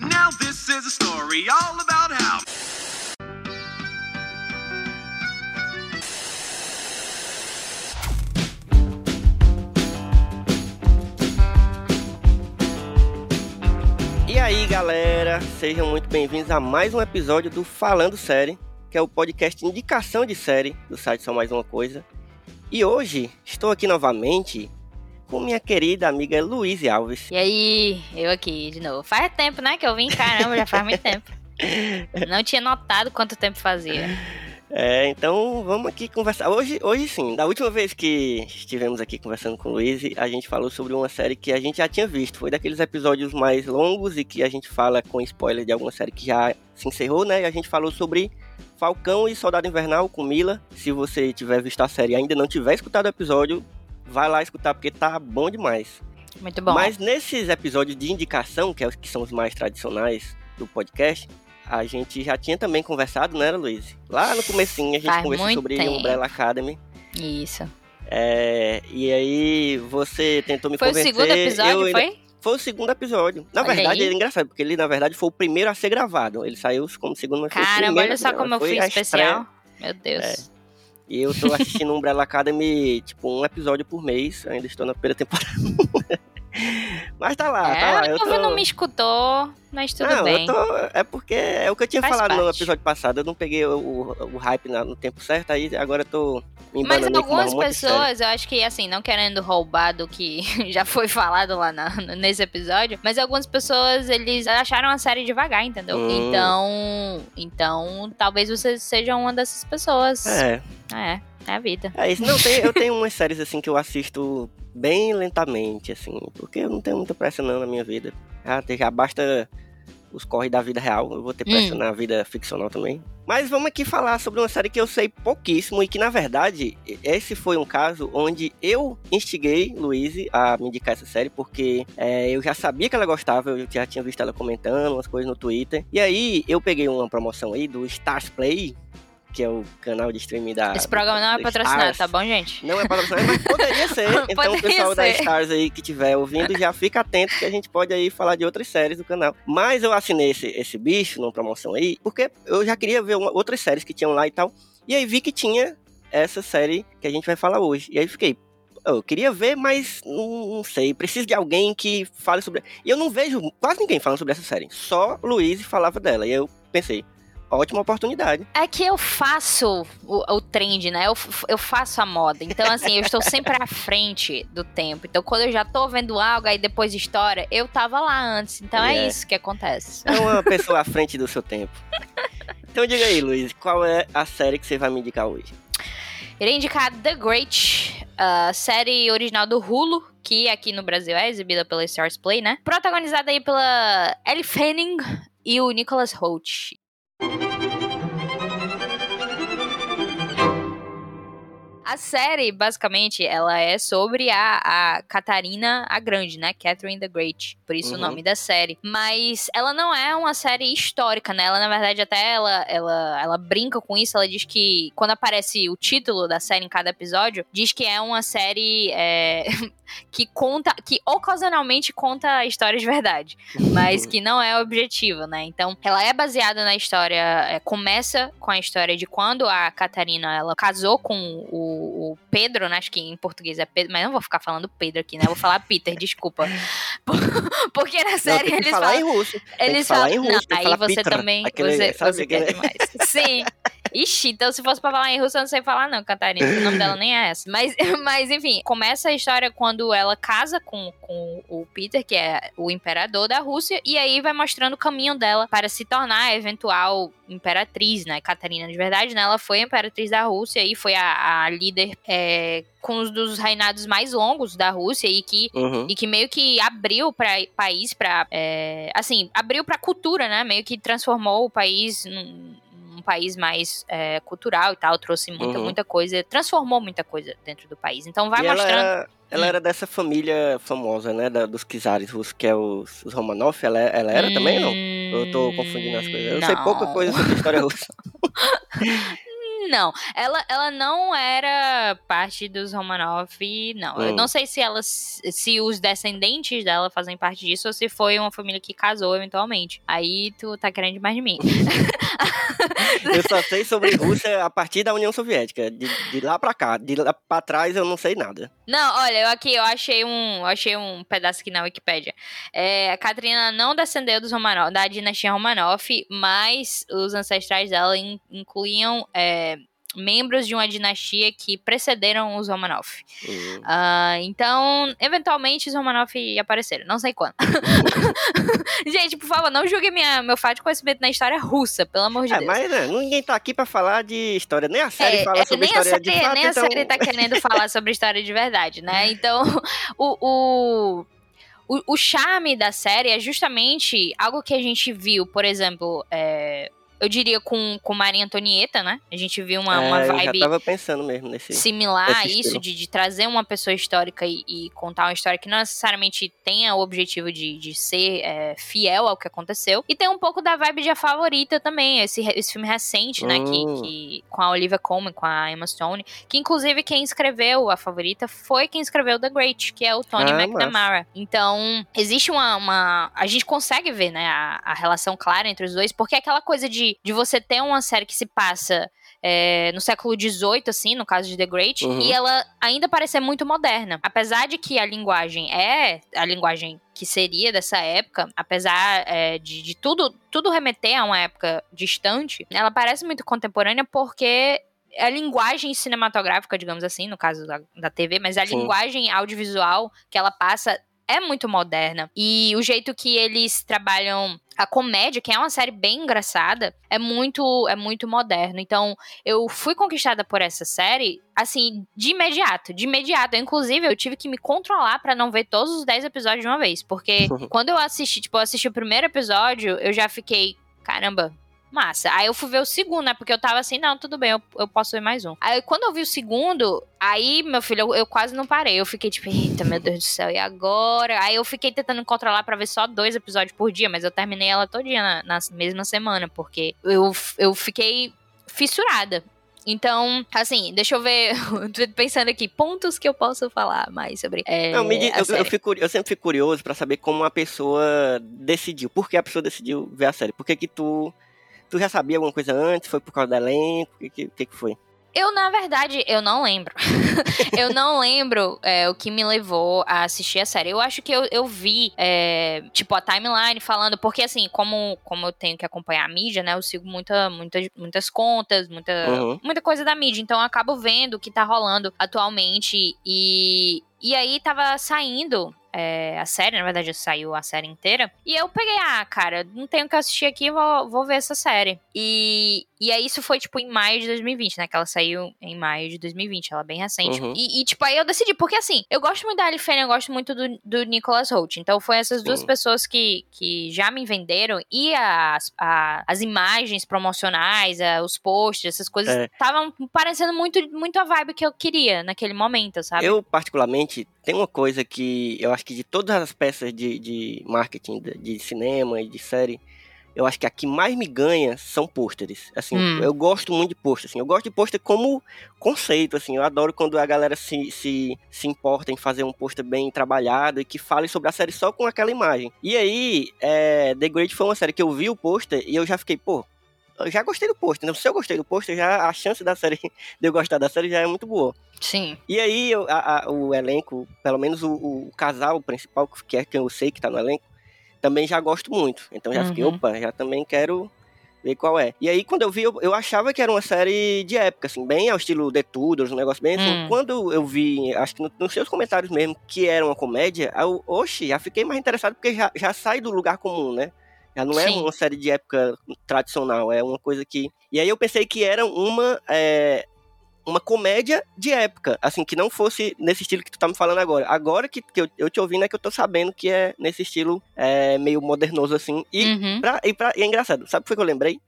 Now this is a story all about how. E aí, galera, sejam muito bem-vindos a mais um episódio do Falando Série, que é o podcast indicação de série do site Só Mais Uma Coisa. E hoje estou aqui novamente com minha querida amiga Luiz Alves. E aí, eu aqui de novo. Faz tempo, né, que eu vim, caramba, já faz muito tempo. Não tinha notado quanto tempo fazia. É, então vamos aqui conversar. Hoje, hoje sim, da última vez que estivemos aqui conversando com o Luiz, a gente falou sobre uma série que a gente já tinha visto. Foi daqueles episódios mais longos e que a gente fala com spoiler de alguma série que já se encerrou, né? E a gente falou sobre Falcão e Soldado Invernal com Mila. Se você tiver visto a série e ainda não tiver escutado o episódio, vai lá escutar porque tá bom demais. Muito bom. Mas nesses episódios de indicação, que, é os, que são os mais tradicionais do podcast, a gente já tinha também conversado, né, Luiz? Lá no comecinho a gente Faz conversou sobre tempo. Umbrella Academy. Isso. É, e aí você tentou me Foi o convencer. segundo episódio, ainda- foi? Foi o segundo episódio. Na Olha verdade, aí. é engraçado, porque ele, na verdade, foi o primeiro a ser gravado. Ele saiu como segundo, mas foi o Caramba, olha só como eu fui especial. Meu Deus. É. E eu tô assistindo Umbrella Academy, tipo, um episódio por mês. Ainda estou na primeira temporada. mas tá lá, é, tá lá. o Eu povo tô... não me escutou, mas tudo não, bem. tô. É porque é o que eu tinha Faz falado no parte. episódio passado. Eu não peguei o, o, o hype no tempo certo, aí agora eu tô me Mas algumas um pessoas, eu acho que, assim, não querendo roubar do que já foi falado lá na- nesse episódio, mas algumas pessoas, eles acharam a série devagar, entendeu? Hum. Então, então, talvez você seja uma dessas pessoas. É, É, é a vida. é isso. Não, tem, eu tenho umas séries assim que eu assisto bem lentamente, assim, porque eu não tenho muita pressa não na minha vida. Já, já basta os corre da vida real, eu vou ter pressa Hum. na vida ficcional também. Mas vamos aqui falar sobre uma série que eu sei pouquíssimo e que, na verdade, esse foi um caso onde eu instiguei Luiz a me indicar essa série, porque é, eu já sabia que ela gostava, eu já tinha visto ela comentando umas coisas no Twitter. E aí eu peguei uma promoção aí do Stars Play, que é o canal de streaming da. Esse programa não é da patrocinado, Stars. tá bom, gente? Não é patrocinado, mas poderia ser. Então, o Poderia pessoal da ser. Stars aí que estiver ouvindo, já fica atento que a gente pode aí falar de outras séries do canal. Mas eu assinei esse, esse bicho numa promoção aí, porque eu já queria ver uma- outras séries que tinham lá e tal. E aí vi que tinha essa série que a gente vai falar hoje. E aí fiquei. Eu queria ver, mas não, não sei. Preciso de alguém que fale sobre. E eu não vejo quase ninguém falando sobre essa série. Só Luiz falava dela. E eu pensei, ótima oportunidade. É que eu faço o, o trend, né? Eu, eu faço a moda. Então, assim, eu estou sempre à frente do tempo. Então, quando eu já tô vendo algo, aí depois história, eu tava lá antes. Então é, É. isso que acontece. É uma pessoa à frente do seu tempo. Então diga aí, Luiz, qual é a série que você vai me indicar hoje? Irei indicar The Great, a série original do Hulu, que aqui no Brasil é exibida pela Stars Play, né? Protagonizada aí pela Ellie Fanning e o Nicholas Holt. A série, basicamente, ela é sobre a, a Catarina a Grande, né? Catherine the Great. Por isso o Uhum. nome da série. Mas ela não é uma série histórica, né? Ela, na verdade, até ela, ela, ela brinca com isso. Ela diz que quando aparece o título da série em cada episódio, diz que é uma série é, que conta, que ocasionalmente conta histórias de verdade mas que não é objetivo, né? Então, ela é baseada na história, é, começa com a história de quando a Catarina ela casou com o, o Pedro, né? Acho que em português é Pedro, mas não vou ficar falando Pedro aqui, né? Eu vou falar Peter, desculpa. Porque na Não, série que eles falam, em russo. Eles falar falam, em russo, não, aí falar você Petra. também, Aquele- você, sabe você aquele- quer demais. Sim. Ixi, então se fosse pra falar em russo, eu não sei falar não, Catarina, o nome dela nem é essa. Mas, mas enfim, começa a história quando ela casa com, com o Peter, que é o imperador da Rússia, e aí vai mostrando o caminho dela para se tornar a eventual imperatriz, né? Catarina, de verdade, né? Ela foi a imperatriz da Rússia e foi a, a líder é, com um dos reinados mais longos da Rússia e que Uhum. e que meio que abriu para país para assim abriu para cultura né meio que transformou o país num, num país mais é, cultural e tal trouxe muita Uhum. muita coisa transformou muita coisa dentro do país então vai E ela mostrando era- Ela Hum. era dessa família famosa, né? da- dos czares russos, que é os, os Romanov. Ela, ela era também, não? Eu tô confundindo as coisas. Eu sei pouca Hum, Não. coisa sobre história russa. Não, ela, ela não era parte dos Romanov, não. Eu Hum. não sei se elas, se os descendentes dela fazem parte disso ou se foi uma família que casou eventualmente. Aí tu tá querendo demais de mim. Eu só sei sobre Rússia a partir da União Soviética. De, de lá pra cá. De lá pra trás eu não sei nada. Não, olha, eu aqui eu achei um, eu achei um pedaço aqui na Wikipédia. É, a Katrina não descendeu dos Romanov, da dinastia Romanov, mas os ancestrais dela in- incluíam é, membros de uma dinastia que precederam os Romanov. Hum. Ah, então, eventualmente os Romanov apareceram. Não sei quando. Gente, por favor, não julgue minha, meu fato de conhecimento na história russa, pelo amor de É, Deus. mas né, ninguém tá aqui pra falar de história. Nem a série É, fala é, sobre nem a história série, de fato, nem a então... série tá querendo falar sobre história de verdade, né? Então, o, o, o, o charme da série é justamente algo que a gente viu, por exemplo, é, eu diria com, com Maria Antonieta, né? A gente viu uma, uma É, eu vibe já tava pensando mesmo nesse... similar a esse isso, de, de trazer uma pessoa histórica e, e contar uma história que não necessariamente tenha o objetivo de, de ser é, fiel ao que aconteceu. E tem um pouco da vibe de A Favorita também, esse, esse filme recente, né, que, Hum. que- com a Olivia Colman, com a Emma Stone, que inclusive quem escreveu A Favorita foi quem escreveu The Great, que é o Tony Ah, McNamara. Então, existe uma, uma- A gente consegue ver, né, a, a relação clara entre os dois, porque é aquela coisa de, de você ter uma série que se passa é, no século XVIII, assim, no caso de The Great, Uhum. e ela ainda parecer muito moderna. Apesar de que a linguagem é a linguagem que seria dessa época, apesar é, de, de tudo, tudo remeter a uma época distante, ela parece muito contemporânea porque a linguagem cinematográfica, digamos assim, no caso da, da TV, mas a Sim. linguagem audiovisual que ela passa é muito moderna. E o jeito que eles trabalham a comédia, que é uma série bem engraçada, é muito é muito moderno. Então, eu fui conquistada por essa série, assim, de imediato, de imediato. Inclusive, eu tive que me controlar pra não ver todos os 10 episódios de uma vez, porque quando eu assisti, tipo, eu assisti o primeiro episódio, eu já fiquei, caramba, massa. Aí eu fui ver o segundo, né? Porque eu tava assim, não, tudo bem, eu, eu posso ver mais um. Aí quando eu vi o segundo, aí, meu filho, eu, eu quase não parei. Eu fiquei tipo, eita, meu Deus do céu, e agora? Aí eu fiquei tentando controlar pra ver só dois episódios por dia, mas eu terminei ela todinha na, na mesma semana, porque eu, eu fiquei fissurada. Então, assim, deixa eu ver, tô pensando aqui, pontos que eu posso falar mais sobre. É, Não, me diz- eu, eu, fico, eu sempre fico curioso pra saber como a pessoa decidiu. Por que a pessoa decidiu ver a série? Por que que tu... Tu já sabia alguma coisa antes? Foi por causa do elenco? O que, que, que foi? Eu, na verdade, eu não lembro. eu não lembro é, o que me levou a assistir a série. Eu acho que eu, eu vi, é, tipo, a timeline falando, porque assim, como, como eu tenho que acompanhar a mídia, né? Eu sigo muita, muita, muitas contas, muita, Uhum. muita coisa da mídia. Então eu acabo vendo o que tá rolando atualmente. E, e aí tava saindo. É, a série, na verdade, saiu a série inteira. E eu peguei, ah, cara, não tenho que assistir aqui, vou, vou ver essa série. E, e aí isso foi, tipo, em maio de 2020, né? Que ela saiu em maio de 2020, ela é bem recente. Uhum. E, e, tipo, aí eu decidi, porque assim, eu gosto muito da Ali Fanning, eu gosto muito do, do Nicholas Holt. Então foi essas duas Sim. pessoas que, que já me venderam. E as, a- as imagens promocionais, a- os posts, essas coisas, É. estavam parecendo muito, muito a vibe que eu queria naquele momento, sabe? Eu, particularmente, tem uma coisa que eu acho que de todas as peças de, de marketing, de, de cinema e de série, eu acho que a que mais me ganha são pôsteres. Assim, Hum. eu gosto muito de pôster, assim. Eu gosto de pôster como conceito, assim. Eu adoro quando a galera se, se, se importa em fazer um pôster bem trabalhado e que fale sobre a série só com aquela imagem. E aí, é, The Great foi uma série que eu vi o pôster e eu já fiquei, pô, eu já gostei do pôster. né? Se eu gostei do pôster, já a chance da série de eu gostar da série já é muito boa. Sim. E aí, eu- a- a- o elenco, pelo menos o, o casal principal, que é quem eu sei que tá no elenco, também já gosto muito. Então já fiquei, Uhum. opa, já também quero ver qual é. E aí, quando eu vi, eu, eu achava que era uma série de época, assim, bem ao estilo The Tudors, um negócio bem assim. Hum. Quando eu vi, acho que no- nos seus comentários mesmo, que era uma comédia, eu, oxe, já fiquei mais interessado porque já, já sai do lugar comum, né? Já não é Sim. uma série de época tradicional, é uma coisa que. E aí eu pensei que era uma. é, uma comédia de época, assim, que não fosse nesse estilo que tu tá me falando agora. Agora que, que eu, eu te ouvindo é que eu tô sabendo que é nesse estilo é, meio modernoso, assim. E, Uhum. pra- e, pra- e é engraçado, sabe o que foi que eu lembrei?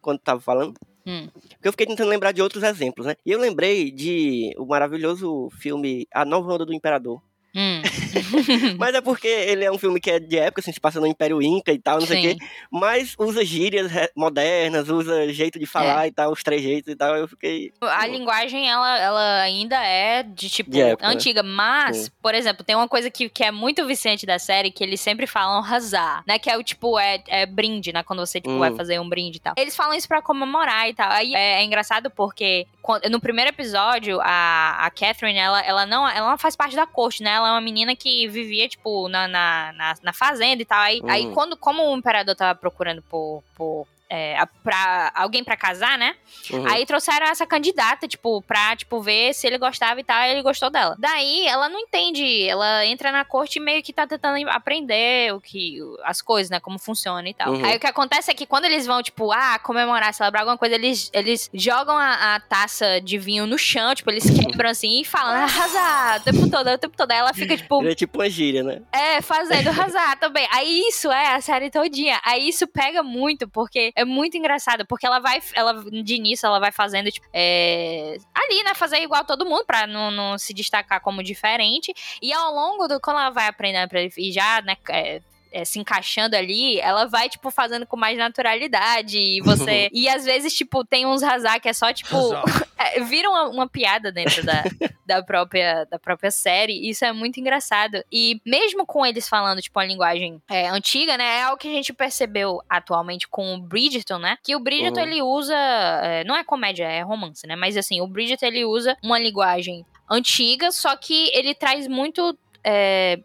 Quando tava falando? Hum. Porque eu fiquei tentando lembrar de outros exemplos, né? E eu lembrei de o maravilhoso filme A Nova Onda do Imperador. Hum. mas é porque ele é um filme que é de época, assim, se passa no Império Inca e tal, não sei o Sim. quê. Mas usa gírias modernas, usa jeito de falar e tal, os trejeitos e tal. Eu fiquei. A linguagem, ela, ela ainda é de tipo De época, né? antiga, mas, Sim. por exemplo, tem uma coisa que, que é muito vicente da série, que eles sempre falam razar, né? Que é o tipo, é, é brinde, né? Quando você, tipo, Hum. vai fazer um brinde e tal. Eles falam isso pra comemorar e tal. Aí é, é engraçado porque quando- no primeiro episódio, a, a Catherine, ela, ela, não, ela não faz parte da corte, né? Ela é uma menina que vivia, tipo, na, na, na, na fazenda e tal. Aí, aí Hum. quando, como o imperador tava procurando por. por é, a- pra alguém pra casar, né? Uhum. Aí trouxeram essa candidata, tipo, pra, tipo, ver se ele gostava e tal, e ele gostou dela. Daí, ela não entende, ela entra na corte e meio que tá tentando aprender o que, as coisas, né, como funciona e tal. Uhum. Aí o que acontece é que quando eles vão, tipo, ah, comemorar, celebrar alguma coisa, eles, eles jogam a, a taça de vinho no chão, tipo, eles quebram assim e falam, arrasar, o tempo todo, o tempo todo. Aí ela fica, tipo, é tipo uma gíria, né? é, fazendo arrasar também. Aí isso é a série todinha. Aí isso pega muito, porque é muito engraçado. Porque ela vai, ela, de início, ela vai fazendo, tipo, é, ali, né? Fazer igual todo mundo, pra não, não se destacar como diferente. E ao longo do. Quando ela vai aprendendo e já, né? é, é, se encaixando ali, ela vai, tipo, fazendo com mais naturalidade. E você. e às vezes, tipo, tem uns razar que é só, tipo. é, vira uma, uma piada dentro da, da, própria, da própria série. Isso é muito engraçado. E mesmo com eles falando, tipo, uma linguagem é, antiga, né? É algo que a gente percebeu atualmente com o Bridgerton, né? Que o Bridgerton, Uhum. ele usa. é, não é comédia, é romance, né? Mas assim, o Bridgerton, ele usa uma linguagem antiga, só que ele traz muito. é,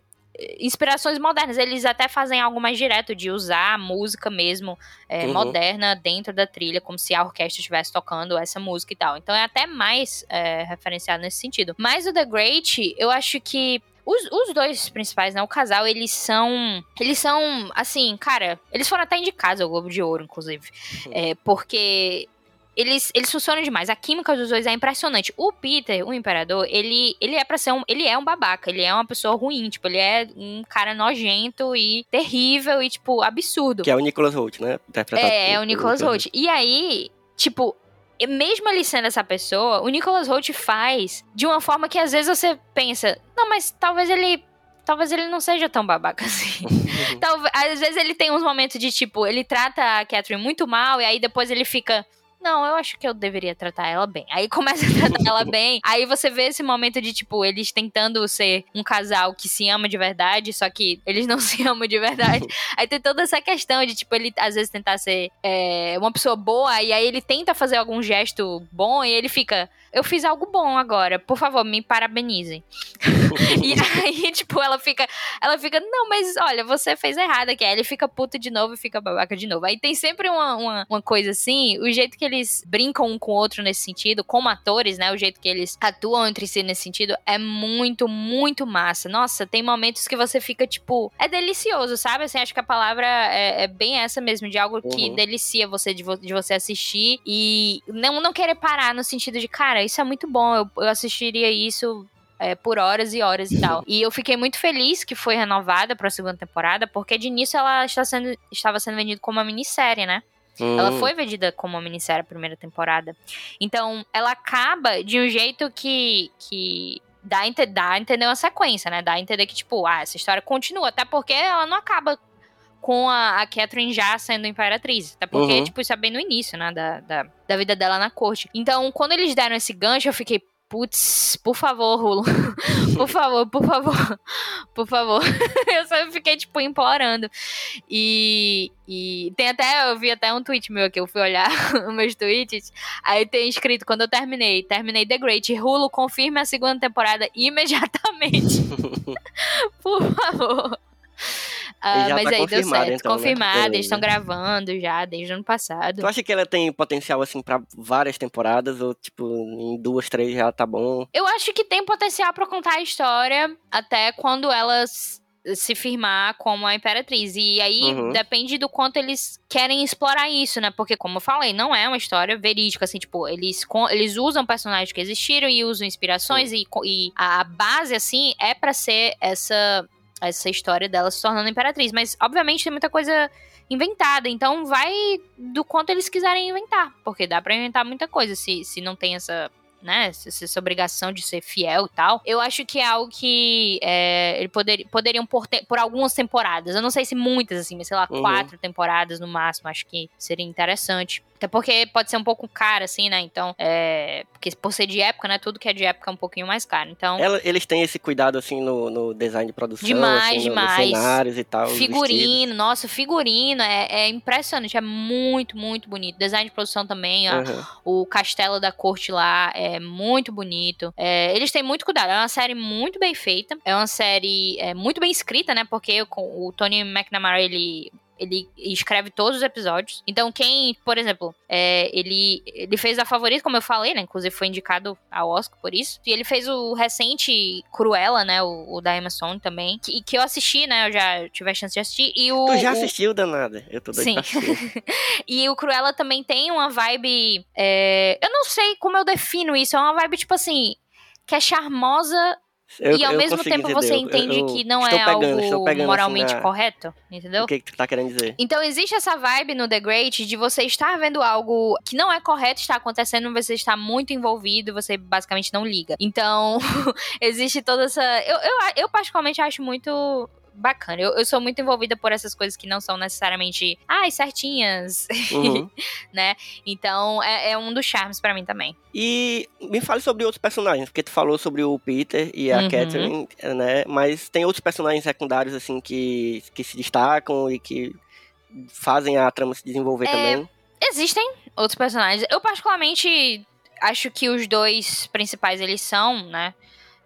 inspirações modernas. Eles até fazem algo mais direto de usar a música mesmo é, Uhum. moderna dentro da trilha, como se a orquestra estivesse tocando essa música e tal. Então é até mais é, referenciado nesse sentido. Mas o The Great, eu acho que os, os dois principais, né? O casal, eles são. Eles são, assim, cara, eles foram até indicados ao Globo de Ouro, inclusive. É, porque eles, eles funcionam demais. A química dos dois é impressionante. O Peter, o imperador, ele, ele é para ser um. Ele é um babaca, ele é uma pessoa ruim. Tipo, ele é um cara nojento e terrível e, tipo, absurdo. Que é o Nicholas Holt, né? Interpretado É, é o Nicholas Holt. E aí, tipo, mesmo ele sendo essa pessoa, o Nicholas Holt faz de uma forma que às vezes você pensa, não, mas talvez ele. Talvez ele não seja tão babaca assim. Talvez, às vezes ele tem uns momentos de tipo, ele trata a Catherine muito mal e aí depois ele fica. Não, eu acho que eu deveria tratar ela bem. Aí começa a tratar ela bem. Aí você vê esse momento de, tipo, eles tentando ser um casal que se ama de verdade, só que eles não se amam de verdade. Aí tem toda essa questão de, tipo, ele às vezes tentar ser é, uma pessoa boa, e aí ele tenta fazer algum gesto bom, e ele fica. Eu fiz algo bom agora, por favor, me parabenizem. e aí, tipo, ela fica. Ela fica, não, mas olha, você fez errado aqui. Aí ele fica puto de novo e fica babaca de novo. Aí tem sempre uma, uma, uma coisa assim, o jeito que eles brincam um com o outro nesse sentido, como atores, né? O jeito que eles atuam entre si nesse sentido é muito, muito massa. Nossa, tem momentos que você fica, tipo, é delicioso, sabe? Assim, acho que a palavra é, é bem essa mesmo, de algo que Uhum. delicia você de, vo- de você assistir e não, não querer parar no sentido de, cara, isso é muito bom, eu, eu assistiria isso é, por horas e horas e tal. E eu fiquei muito feliz que foi renovada pra segunda temporada, porque de início ela está sendo, estava sendo vendida como uma minissérie, né? Ela Hum, foi vendida como uma minissérie a primeira temporada. Então, ela acaba de um jeito que. que dá, a dá a entender uma sequência, né? Dá a entender que, tipo, ah, essa história continua. Até porque ela não acaba com a, a Catherine já sendo imperatriz. Até porque, Uhum. tipo, isso é bem no início, né? Da, da, da vida dela na corte. Então, quando eles deram esse gancho, eu fiquei. Putz, por favor, Rulo. por favor, por favor. Por favor. eu só fiquei, tipo, implorando. E, e tem até, eu vi até um tweet meu aqui, eu fui olhar meus tweets, aí tem escrito, quando eu terminei, terminei The Great, Rulo, confirme a segunda temporada imediatamente. Por favor. E já mas tá aí deu certo, então, né? confirmado, eles estão gravando já desde o ano passado. Tu acha que ela tem potencial, assim, pra várias temporadas? Ou, tipo, em duas, três já tá bom? Eu acho que tem potencial pra contar a história até quando elas se firmar como a imperatriz. E aí Uhum. depende do quanto eles querem explorar isso, né? Porque, como eu falei, não é uma história verídica, assim, tipo, eles, eles usam personagens que existiram e usam inspirações e, co- e a base, assim, é pra ser essa, essa história dela se tornando imperatriz. Mas, obviamente, tem muita coisa inventada, então vai do quanto eles quiserem inventar, porque dá pra inventar muita coisa se, se não tem essa né, essa, essa obrigação de ser fiel e tal, eu acho que é algo que é, ele poder, poderiam por, te, por algumas temporadas. Eu não sei se muitas, assim, mas sei lá, uhum. quatro temporadas no máximo, acho que seria interessante. Até porque pode ser um pouco caro, assim, né? Então, é. Porque por ser de época, né? Tudo que é de época é um pouquinho mais caro. Então. Ela, eles têm esse cuidado, assim, no, no design de produção. Demais, assim, demais. No, cenários e tal. Figurino, nossa, figurino é, é, impressionante. É muito, muito bonito. Design de produção também. Ó, uhum. O castelo da corte lá é muito bonito. É, eles têm muito cuidado. É uma série muito bem feita. É uma série é, muito bem escrita, né? Porque o, o Tony McNamara, ele ele escreve todos os episódios. Então, quem, por exemplo, é, ele, ele fez a favorita, como eu falei, né? Inclusive foi indicado ao Oscar por isso. E ele fez o recente Cruella, né? O, o da Emma Stone também. Que, que eu assisti, né? Eu já tive a chance de assistir. E o, tu já o... assistiu, danada? Eu tô doido Sim. e o Cruella também tem uma vibe. É... Eu não sei como eu defino isso. É uma vibe, tipo assim. Que é charmosa eu, e ao mesmo tempo você eu, entende eu, que não é pegando, algo assim, moralmente assim, correto, entendeu? O que, que tu tá querendo dizer? Então existe essa vibe no The Great de você estar vendo algo que não é correto está acontecendo, você está muito envolvido, você basicamente não liga. Então, existe toda essa. Eu, eu, eu particularmente acho muito bacana. Eu, eu sou muito envolvida por essas coisas que não são necessariamente, ai, certinhas, uhum. né? Então, é, é, um dos charmes para mim também. E me fale sobre outros personagens, porque tu falou sobre o Peter e a uhum. Catherine, né? Mas tem outros personagens secundários, assim, que, que se destacam e que fazem a trama se desenvolver é, também? Existem outros personagens. Eu, particularmente, acho que os dois principais, eles são, né?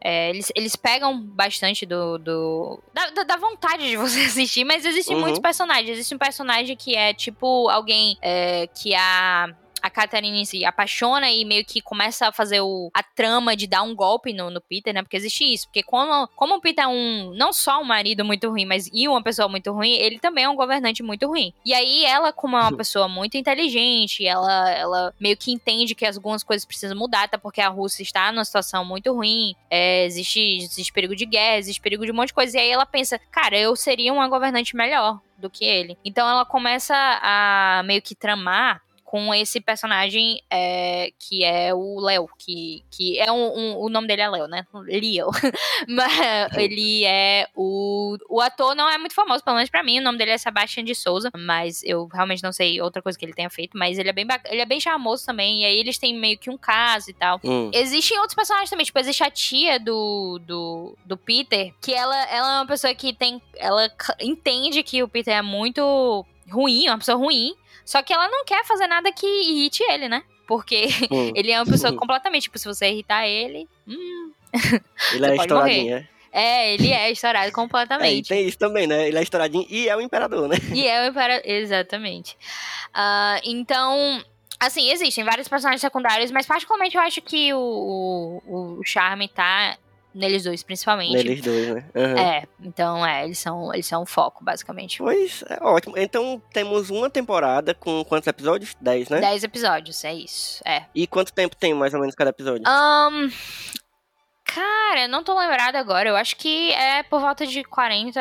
É, eles, eles pegam bastante do. do da, da, vontade de você assistir, mas existem uhum. muitos personagens. Existe um personagem que é tipo alguém é, que a a Catherine se apaixona e meio que começa a fazer o, a trama de dar um golpe no, no Peter, né? Porque existe isso. Porque como, como o Peter é um, não só um marido muito ruim, mas e uma pessoa muito ruim, ele também é um governante muito ruim. E aí ela, como é uma pessoa muito inteligente, ela, ela meio que entende que algumas coisas precisam mudar, até porque a Rússia está numa situação muito ruim, é, existe, existe perigo de guerra, existe perigo de um monte de coisa. E aí ela pensa, cara, eu seria uma governante melhor do que ele. Então ela começa a meio que tramar com esse personagem é, que é o Léo, que, que é um, um, o nome dele é Léo, né? Leo. Mas ele é o, o ator não é muito famoso, pelo menos pra mim, o nome dele é Sebastian de Souza, mas eu realmente não sei outra coisa que ele tenha feito, mas ele é bem ele é bem charmoso também, e aí eles têm meio que um caso e tal. Hum. Existem outros personagens também, tipo, existe a tia do, do, do Peter, que ela, ela é uma pessoa que tem, ela entende que o Peter é muito ruim, uma pessoa ruim, só que ela não quer fazer nada que irrite ele, né? Porque hum. ele é uma pessoa completamente, tipo, se você irritar ele. Hum, ele é estouradinho, é? É, ele é estourado completamente. É, tem isso também, né? Ele é estouradinho e é o imperador, né? E é o imperador, exatamente. Uh, então, assim, existem vários personagens secundários, mas particularmente eu acho que o, o, o charme tá Neles dois, principalmente. Neles dois, né? Uhum. É, então é, eles são, eles são o foco, basicamente. Pois, é ótimo. Então temos uma temporada com quantos episódios? Dez, né? Dez episódios, é isso. É. E quanto tempo tem mais ou menos cada episódio? Um, Cara, não tô lembrada agora. Eu acho que é por volta de 40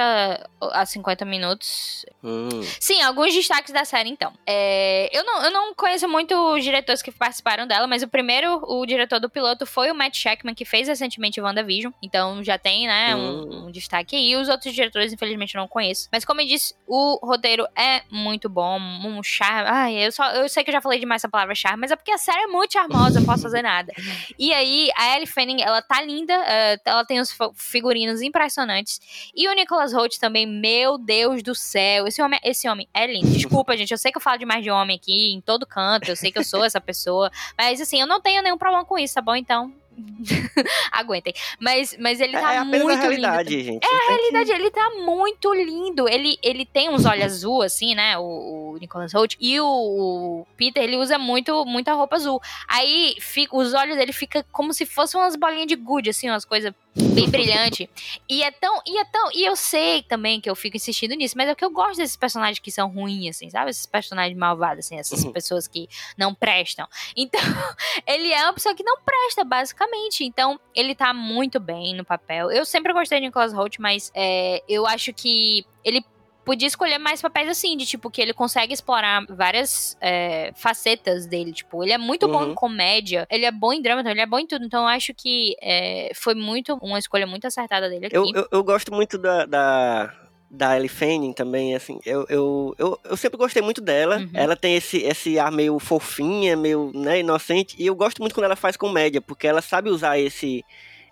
a 50 minutos. Hum. Sim, alguns destaques da série, então. É, eu, não, eu não conheço muito os diretores que participaram dela, mas o primeiro, o diretor do piloto, foi o Matt Shackman, que fez recentemente WandaVision. Então já tem, né, hum. um, um, destaque aí. Os outros diretores, infelizmente, eu não conheço. Mas como eu disse, o roteiro é muito bom. Um charme. Ai, eu, só, eu sei que eu já falei demais essa palavra charme, mas é porque a série é muito charmosa, eu não posso fazer nada. E aí, a Ellie Fanning, ela tá linda linda, uh, ela tem os figurinos impressionantes. E o Nicholas Holt também, meu Deus do céu, esse homem, esse homem é lindo. Desculpa, gente, eu sei que eu falo demais de homem aqui em todo canto, eu sei que eu sou essa pessoa, mas assim, eu não tenho nenhum problema com isso, tá bom? Então, Aguentem. Mas, mas ele tá é, é muito a realidade, lindo. Gente. É a realidade, que... ele tá muito lindo. Ele, ele tem uns olhos azul, assim, né? O, o Nicholas Holt. E o, o, Peter, ele usa muito, muita roupa azul. Aí fica, os olhos dele ficam como se fossem umas bolinhas de gude, assim, umas coisas bem brilhante. E é tão, e é tão, e eu sei também que eu fico insistindo nisso, mas é que eu gosto desses personagens que são ruins, assim, sabe? Esses personagens malvados, assim, essas uhum. pessoas que não prestam. Então, ele é uma pessoa que não presta, basicamente. Então, ele tá muito bem no papel. Eu sempre gostei de Nicholas Holt, mas é, eu acho que ele podia escolher mais papéis assim, de tipo, que ele consegue explorar várias é, facetas dele. Tipo, ele é muito bom Uhum. em comédia, ele é bom em drama, então ele é bom em tudo. Então eu acho que é, foi muito uma escolha muito acertada dele aqui. Eu, eu, eu gosto muito da, da, da Ellie Fanning também, assim. Eu, eu, eu, eu sempre gostei muito dela. Uhum. Ela tem esse, esse ar meio fofinha, meio né, inocente. E eu gosto muito quando ela faz comédia, porque ela sabe usar esse,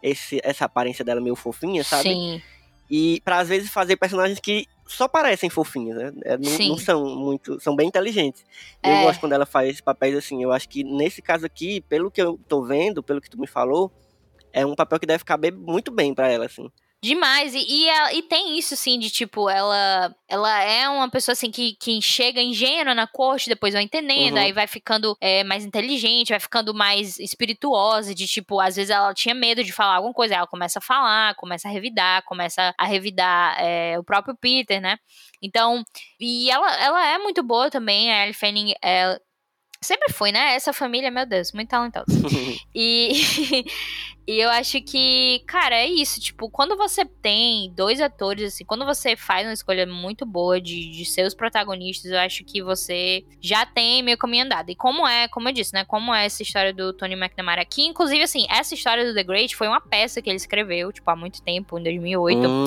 esse, essa aparência dela meio fofinha, sabe? Sim. E pra às vezes fazer personagens que só parecem fofinhos, né? É, não, Sim. não são muito. São bem inteligentes. É. Eu gosto quando ela faz papéis assim. Eu acho que nesse caso aqui, pelo que eu tô vendo, pelo que tu me falou, é um papel que deve caber muito bem pra ela, assim. Demais. E, e, ela- e tem isso, assim, de tipo, ela ela é uma pessoa assim que, que chega ingênua na corte, depois vai entendendo, Uhum. aí vai ficando é, mais inteligente, vai ficando mais espirituosa, de tipo, às vezes ela tinha medo de falar alguma coisa, aí ela começa a falar, começa a revidar, começa a revidar é, o próprio Peter, né? Então, e ela, ela é muito boa também, a Ellie Fanning, é, sempre foi, né? Essa família, meu Deus, muito talentosa. E, e eu acho que, cara, é isso. Tipo, quando você tem dois atores, assim, quando você faz uma escolha muito boa de, de ser os protagonistas, eu acho que você já tem meio caminho andado. E como é, como eu disse, né? Como é essa história do Tony McNamara aqui, inclusive, assim, essa história do The Great foi uma peça que ele escreveu, tipo, há muito tempo, em 2008. Hum,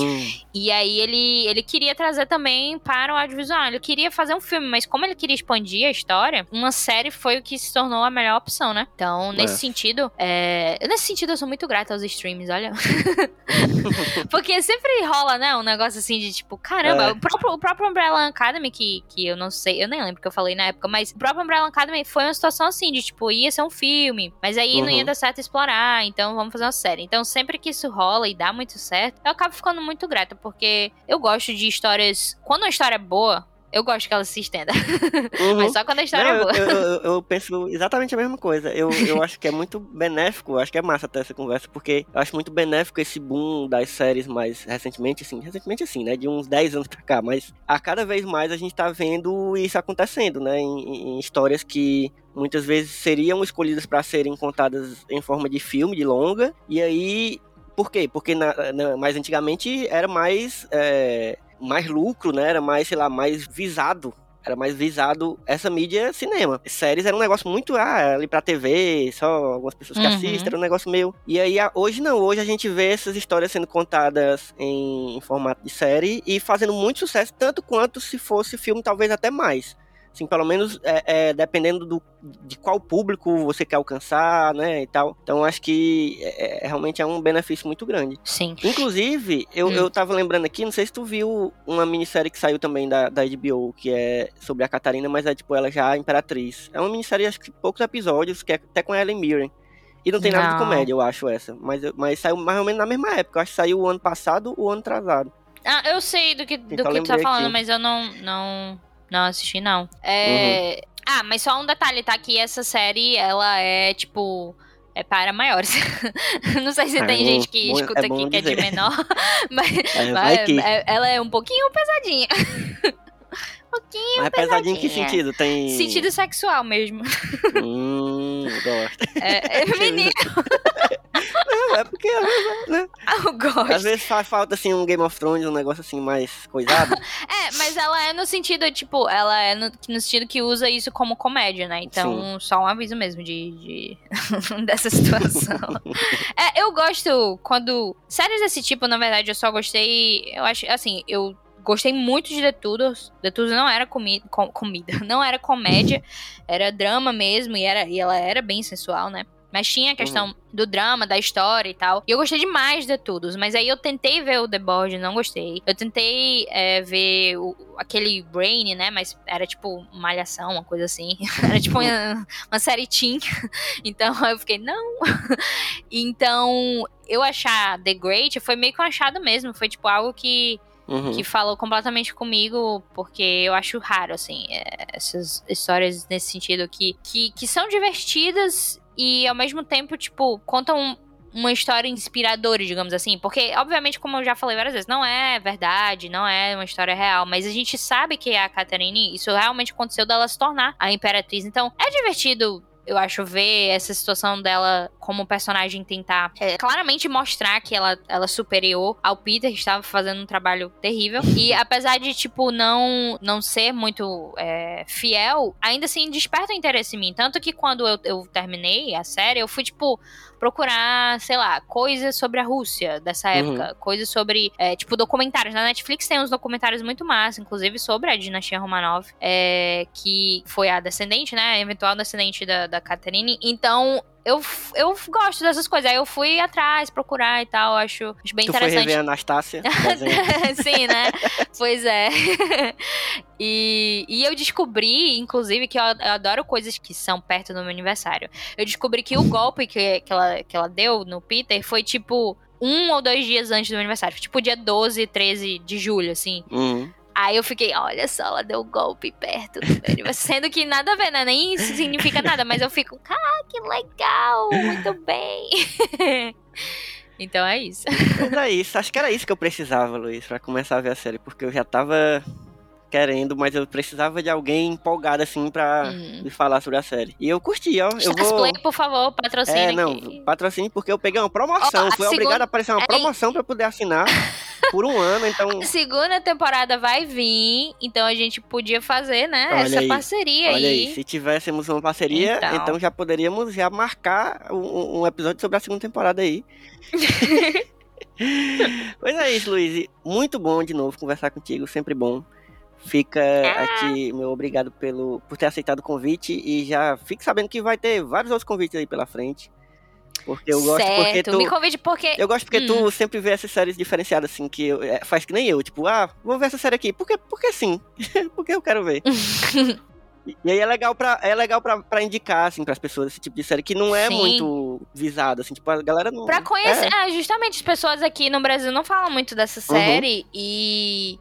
E aí ele, ele queria trazer também para o audiovisual. Ele queria fazer um filme, mas como ele queria expandir a história, uma série foi o que se tornou a melhor opção, né? Então, nesse É. sentido, é, nesse sentido eu sou muito grata aos streams, olha. Porque sempre rola, né, um negócio assim de tipo, caramba, É. o, próprio, o próprio Umbrella Academy, que, que eu não sei, eu nem lembro o que eu falei na época, mas o próprio Umbrella Academy foi uma situação assim, de tipo, ia ser um filme, mas aí não ia Uhum. dar certo explorar, então vamos fazer uma série. Então, sempre que isso rola e dá muito certo, eu acabo ficando muito grata, porque eu gosto de histórias. Quando uma história é boa, eu gosto que ela se estenda. uhum. Mas só quando a história Não, é boa. eu, eu- eu- penso exatamente a mesma coisa. Eu, eu acho que é muito benéfico, acho que é massa até essa conversa, porque eu acho muito benéfico esse boom das séries mais recentemente, assim, recentemente assim, né? De uns 10 anos pra cá, mas a cada vez mais a gente tá vendo isso acontecendo, né? Em, em histórias que muitas vezes seriam escolhidas pra serem contadas em forma de filme, de longa, e aí. Por quê? Porque na, na- mais antigamente era mais. é, mais lucro, né? Era mais, sei lá, mais visado era mais visado essa mídia cinema. Séries era um negócio muito ah, ali pra TV, só algumas pessoas que Uhum. assistem, era um negócio meio. E aí hoje não, hoje a gente vê essas histórias sendo contadas em, em formato de série e fazendo muito sucesso, tanto quanto se fosse filme, talvez até mais. Assim, pelo menos é, é, dependendo do, de qual público você quer alcançar, né, e tal. Então acho que é, é- realmente é um benefício muito grande. Sim. Inclusive, eu, Hum. eu tava lembrando aqui, não sei se tu viu uma minissérie que saiu também da, da HBO, que é sobre a Catarina, mas é tipo ela já imperatriz. É uma minissérie, acho que poucos episódios, que é até com a Ellen Mirren. E não tem nada de Não. comédia, eu acho, essa. Mas, mas saiu mais ou menos na mesma época. Eu acho que saiu o ano passado ou o ano atrasado. Ah, eu sei do que, do Então, que tu tá falando, aqui. mas eu não, não, não assisti, não. É... Uhum. Ah, mas só um detalhe, tá? Que essa série, ela é, tipo... É para maiores. não sei se Ah, tem é gente que bom- escuta é aqui que é de menor. mas É, mas que. é- ela é um pouquinho pesadinha. um pouquinho Mas é pesadinho em que pesadinha. sentido? Tem. Sentido sexual mesmo. Hum, gosto. É, é menino, é porque às vezes, né? eu gosto. Às vezes faz falta assim um Game of Thrones, um negócio assim mais coisado. É, mas ela é no sentido, tipo, ela é no, no sentido que usa isso como comédia, né? Então, só um aviso mesmo de, de- dessa situação. é, eu gosto quando. Séries desse tipo, na verdade, eu só gostei. Eu acho, assim, eu gostei muito de The Tudors. The Tudors não era comi com- comida, não era comédia, era drama mesmo, e, era, e ela era bem sensual, né? Mas tinha a questão do drama, da história e tal. E eu gostei demais de Tudors. Mas aí eu tentei ver o The Board, não gostei. Eu tentei é, ver o- aquele Brain, né? Mas era tipo malhação, uma coisa assim. era tipo uma, uma série teen. Então eu fiquei, não. então, eu achar The Great foi meio que um achado mesmo. Foi tipo algo que Uhum. que falou completamente comigo, porque eu acho raro, assim, é, essas histórias nesse sentido que, que, que são divertidas e ao mesmo tempo, tipo, contam uma história inspiradora, digamos assim. Porque, obviamente, como eu já falei várias vezes, não é verdade, não é uma história real, mas a gente sabe que a Catherine, isso realmente aconteceu dela se tornar a imperatriz. Então, é divertido. Eu acho ver essa situação dela como personagem tentar é, claramente mostrar que ela, ela superior ao Peter, que estava fazendo um trabalho terrível. E apesar de, tipo, não, não ser muito é, fiel, ainda assim desperta o interesse em mim. Tanto que quando eu, eu terminei a série, eu fui, tipo, procurar, sei lá, coisas sobre a Rússia dessa Uhum. época, coisas sobre, é, tipo, documentários. Na Netflix tem uns documentários muito massa, inclusive sobre a dinastia Romanov, é, que foi a descendente, né, a eventual descendente da, da Catherine. Então, eu, eu gosto dessas coisas. Aí eu fui atrás, procurar e tal, acho, acho bem Tu foi interessante. rever a Anastácia. Sim, né? pois é. e, e eu descobri, inclusive, que eu, eu adoro coisas que são perto do meu aniversário. Eu descobri que o golpe que, que, ela, que ela deu no Peter foi tipo um ou dois dias antes do meu aniversário. Tipo dia 12, 13 de julho, assim. Uhum. Aí eu fiquei, olha só, ela deu um golpe perto. Sendo que nada a ver, né? Nem isso significa nada, mas eu fico, ah, que legal, muito bem. então é isso. É isso, acho que era isso que eu precisava, Luiz, pra começar a ver a série, porque eu já tava querendo, mas eu precisava de alguém empolgado assim pra Hum. me falar sobre a série. E eu curti, ó. Eu vou. Play, por favor, patrocina É, não, patrocínio porque eu peguei uma promoção. A Fui segunda- obrigado a aparecer uma promoção pra eu poder assinar por um ano, então. Segunda temporada vai vir, então a gente podia fazer, né, Olha essa aí, parceria Olha aí, aí. se tivéssemos uma parceria, Então. então, já poderíamos já marcar um, um episódio sobre a segunda temporada aí. pois é isso, Luiz. Muito bom de novo conversar contigo, sempre bom. Fica Ah. aqui meu obrigado pelo, por ter aceitado o convite e já fique sabendo que vai ter vários outros convites aí pela frente. Porque eu gosto porque certo, tu, me convide porque... eu gosto porque Hum. tu sempre vê essas séries diferenciadas, assim, que eu- é, faz que nem eu. Tipo, ah, vou ver essa série aqui. Porque, porque sim. porque eu quero ver. E- aí é legal pra, é legal pra, pra indicar, assim, pras pessoas esse tipo de série que não é Sim. muito visado, assim. Tipo, a galera não... Pra conhecer, É. é, justamente as pessoas aqui no Brasil não falam muito dessa série e,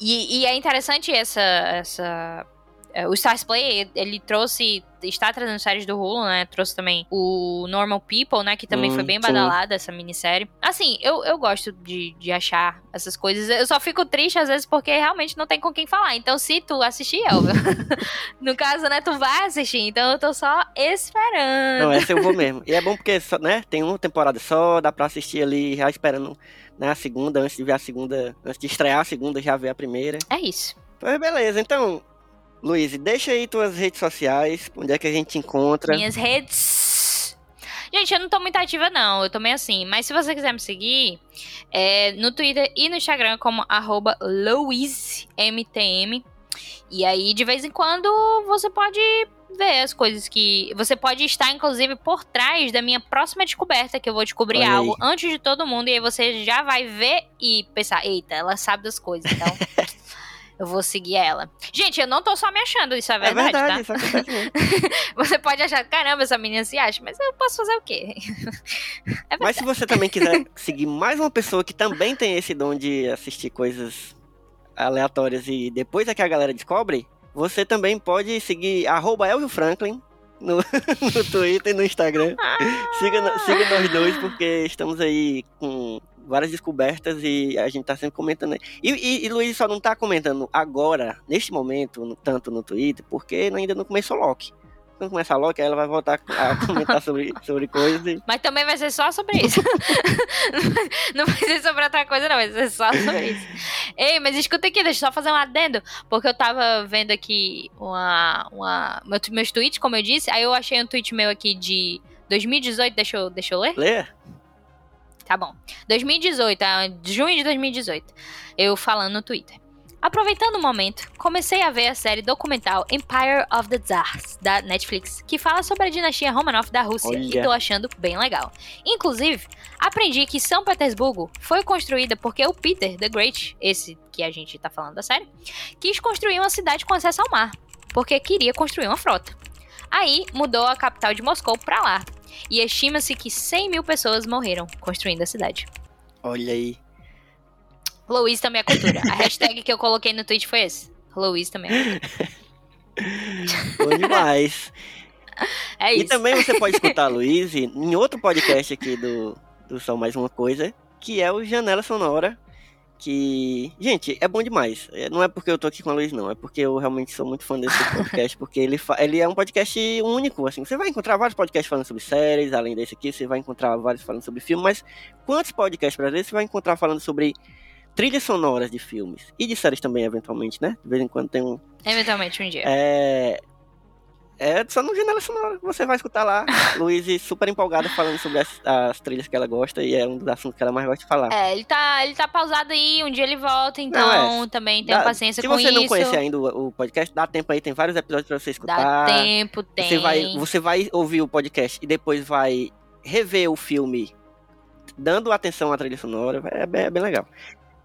e e é interessante essa essa é, o Stars Play, ele trouxe está trazendo séries do Hulu, né? Trouxe também o Normal People, né, que também Hum, foi bem badalada essa minissérie. Assim, eu, eu gosto de, de achar essas coisas. Eu só fico triste às vezes porque realmente não tem com quem falar. Então, se tu assistir, Elvio, no caso, né, tu vai assistir. Então, eu tô só esperando. Não, essa eu vou mesmo. E é bom porque, né, tem uma temporada só, dá pra assistir ali já esperando né, a segunda, antes de ver a segunda, antes de estrear a segunda, já ver a primeira. É isso. Pois beleza, então, Luiz, deixa aí tuas redes sociais, onde é que a gente te encontra. Minhas redes. Gente, eu não tô muito ativa, não. Eu tô meio assim. Mas se você quiser me seguir, é no Twitter e no Instagram como arroba LouiseMTM. E aí, de vez em quando, você pode ver as coisas que. Você pode estar, inclusive, por trás da minha próxima descoberta, que eu vou descobrir Olha aí. algo antes de todo mundo. E aí você já vai ver e pensar, eita, ela sabe das coisas, então. Eu vou seguir ela. Gente, eu não tô só me achando, isso é É verdade, tá? verdade, isso acontece. Você pode achar, caramba, essa menina se acha, mas eu posso fazer o quê? É Mas se você também quiser seguir mais uma pessoa que também tem esse dom de assistir coisas aleatórias e depois é que a galera descobre, você também pode seguir arroba Elvio Franklin no, no Twitter e no Instagram. Siga, siga nós dois, porque estamos aí com várias descobertas e a gente tá sempre comentando. E, e, e Luiz só não tá comentando agora, neste momento, no- tanto no Twitter, porque ainda não começou Loki. Quando começar Loki, aí ela vai voltar a comentar sobre, sobre coisas e Mas também vai ser só sobre isso. não vai ser sobre outra coisa, não. Vai ser só sobre isso. Ei, mas escuta aqui, deixa eu só fazer um adendo. Porque eu tava vendo aqui uma, uma, meu- meus tweets, como eu disse. Aí eu achei um tweet meu aqui de 2018. Deixa eu, deixa eu ler? Lê? Tá bom. 2018, ah, junho de 2018. Eu falando no Twitter. Aproveitando o momento, comecei a ver a série documental Empire of the Tsars, da Netflix, que fala sobre a dinastia Romanov da Rússia, e Olha. tô achando bem legal. Inclusive, aprendi que São Petersburgo foi construída porque o Peter the Great, esse que a gente tá falando da série, quis construir uma cidade com acesso ao mar, porque queria construir uma frota. Aí mudou a capital de Moscou pra lá, e estima-se que 100 mil pessoas morreram construindo a cidade. Olha aí. Louise também é cultura. A hashtag que eu coloquei no tweet foi esse. Louise também é cultura. Bom demais. É e isso. também você pode escutar a Luiz em outro podcast aqui do, do Só Mais Uma Coisa, que é o Janela Sonora, que. Gente, é bom demais. É, Não é porque eu tô aqui com a Luiz, não. É porque eu realmente sou muito fã desse podcast. porque ele, fa- ele é um podcast único. Assim, você vai encontrar vários podcasts falando sobre séries, além desse aqui, você vai encontrar vários falando sobre filme, mas quantos podcasts brasileiros você vai encontrar falando sobre trilhas sonoras de filmes? E de séries também, eventualmente, né? De vez em quando tem um. Eventualmente um dia. É. É só no Janela Sonora. Você vai escutar lá. Luiz super empolgada falando sobre as, as trilhas que ela gosta e é um dos assuntos que ela mais gosta de falar. É, ele tá, ele tá pausado aí, um dia ele volta, então Não, também tenha Dá- paciência Se com você isso. não conhecer ainda o, o podcast, dá tempo aí, tem vários episódios pra você Dá escutar. tempo, tem. Você vai, você vai ouvir o podcast e depois vai rever o filme dando atenção à trilha sonora. É bem, é bem legal.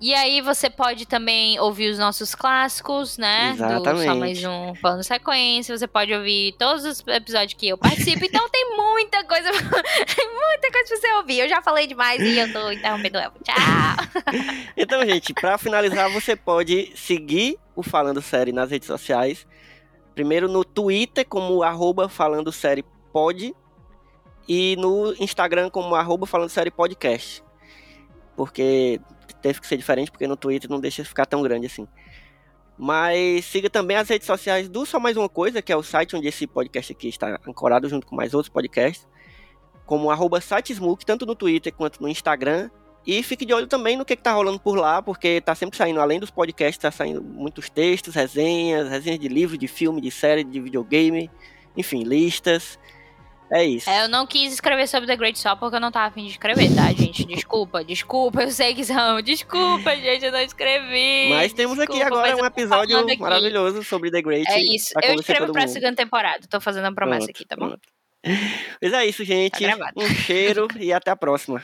E aí você pode também ouvir os nossos clássicos, né? Do Só Exatamente. mais um plano sequência. Você pode ouvir todos os episódios que eu participo. então tem muita coisa, tem muita coisa pra você ouvir. Eu já falei demais e eu tô interrompendo ela. Tchau! Então, gente, pra finalizar, você pode seguir o Falando Série nas redes sociais. Primeiro no Twitter, como arroba Falando Série Pod. E no Instagram, como arroba Falando Série Podcast. Porque teve que ser diferente, porque no Twitter não deixa ficar tão grande assim. Mas siga também as redes sociais do Só Mais Uma Coisa, que é o site onde esse podcast aqui está ancorado junto com mais outros podcasts. Como arroba sitesmook, tanto no Twitter quanto no Instagram. E fique de olho também no que, que tá rolando por lá, porque tá sempre saindo, além dos podcasts, tá saindo muitos textos, resenhas, resenhas de livro, de filme, de série, de videogame, enfim, listas. É isso. É, eu não quis escrever sobre The Great Sol porque eu não tava afim de escrever, tá, gente? Desculpa, desculpa, eu sei que são. Desculpa, gente, eu não escrevi. Mas temos aqui Desculpa, agora mas um episódio aqui. maravilhoso sobre The Great. É isso. Eu escrevo pra mundo. segunda temporada. Tô fazendo uma promessa Pronto, aqui, tá bom? pronto. Mas é isso, gente. Tá um cheiro e até a próxima.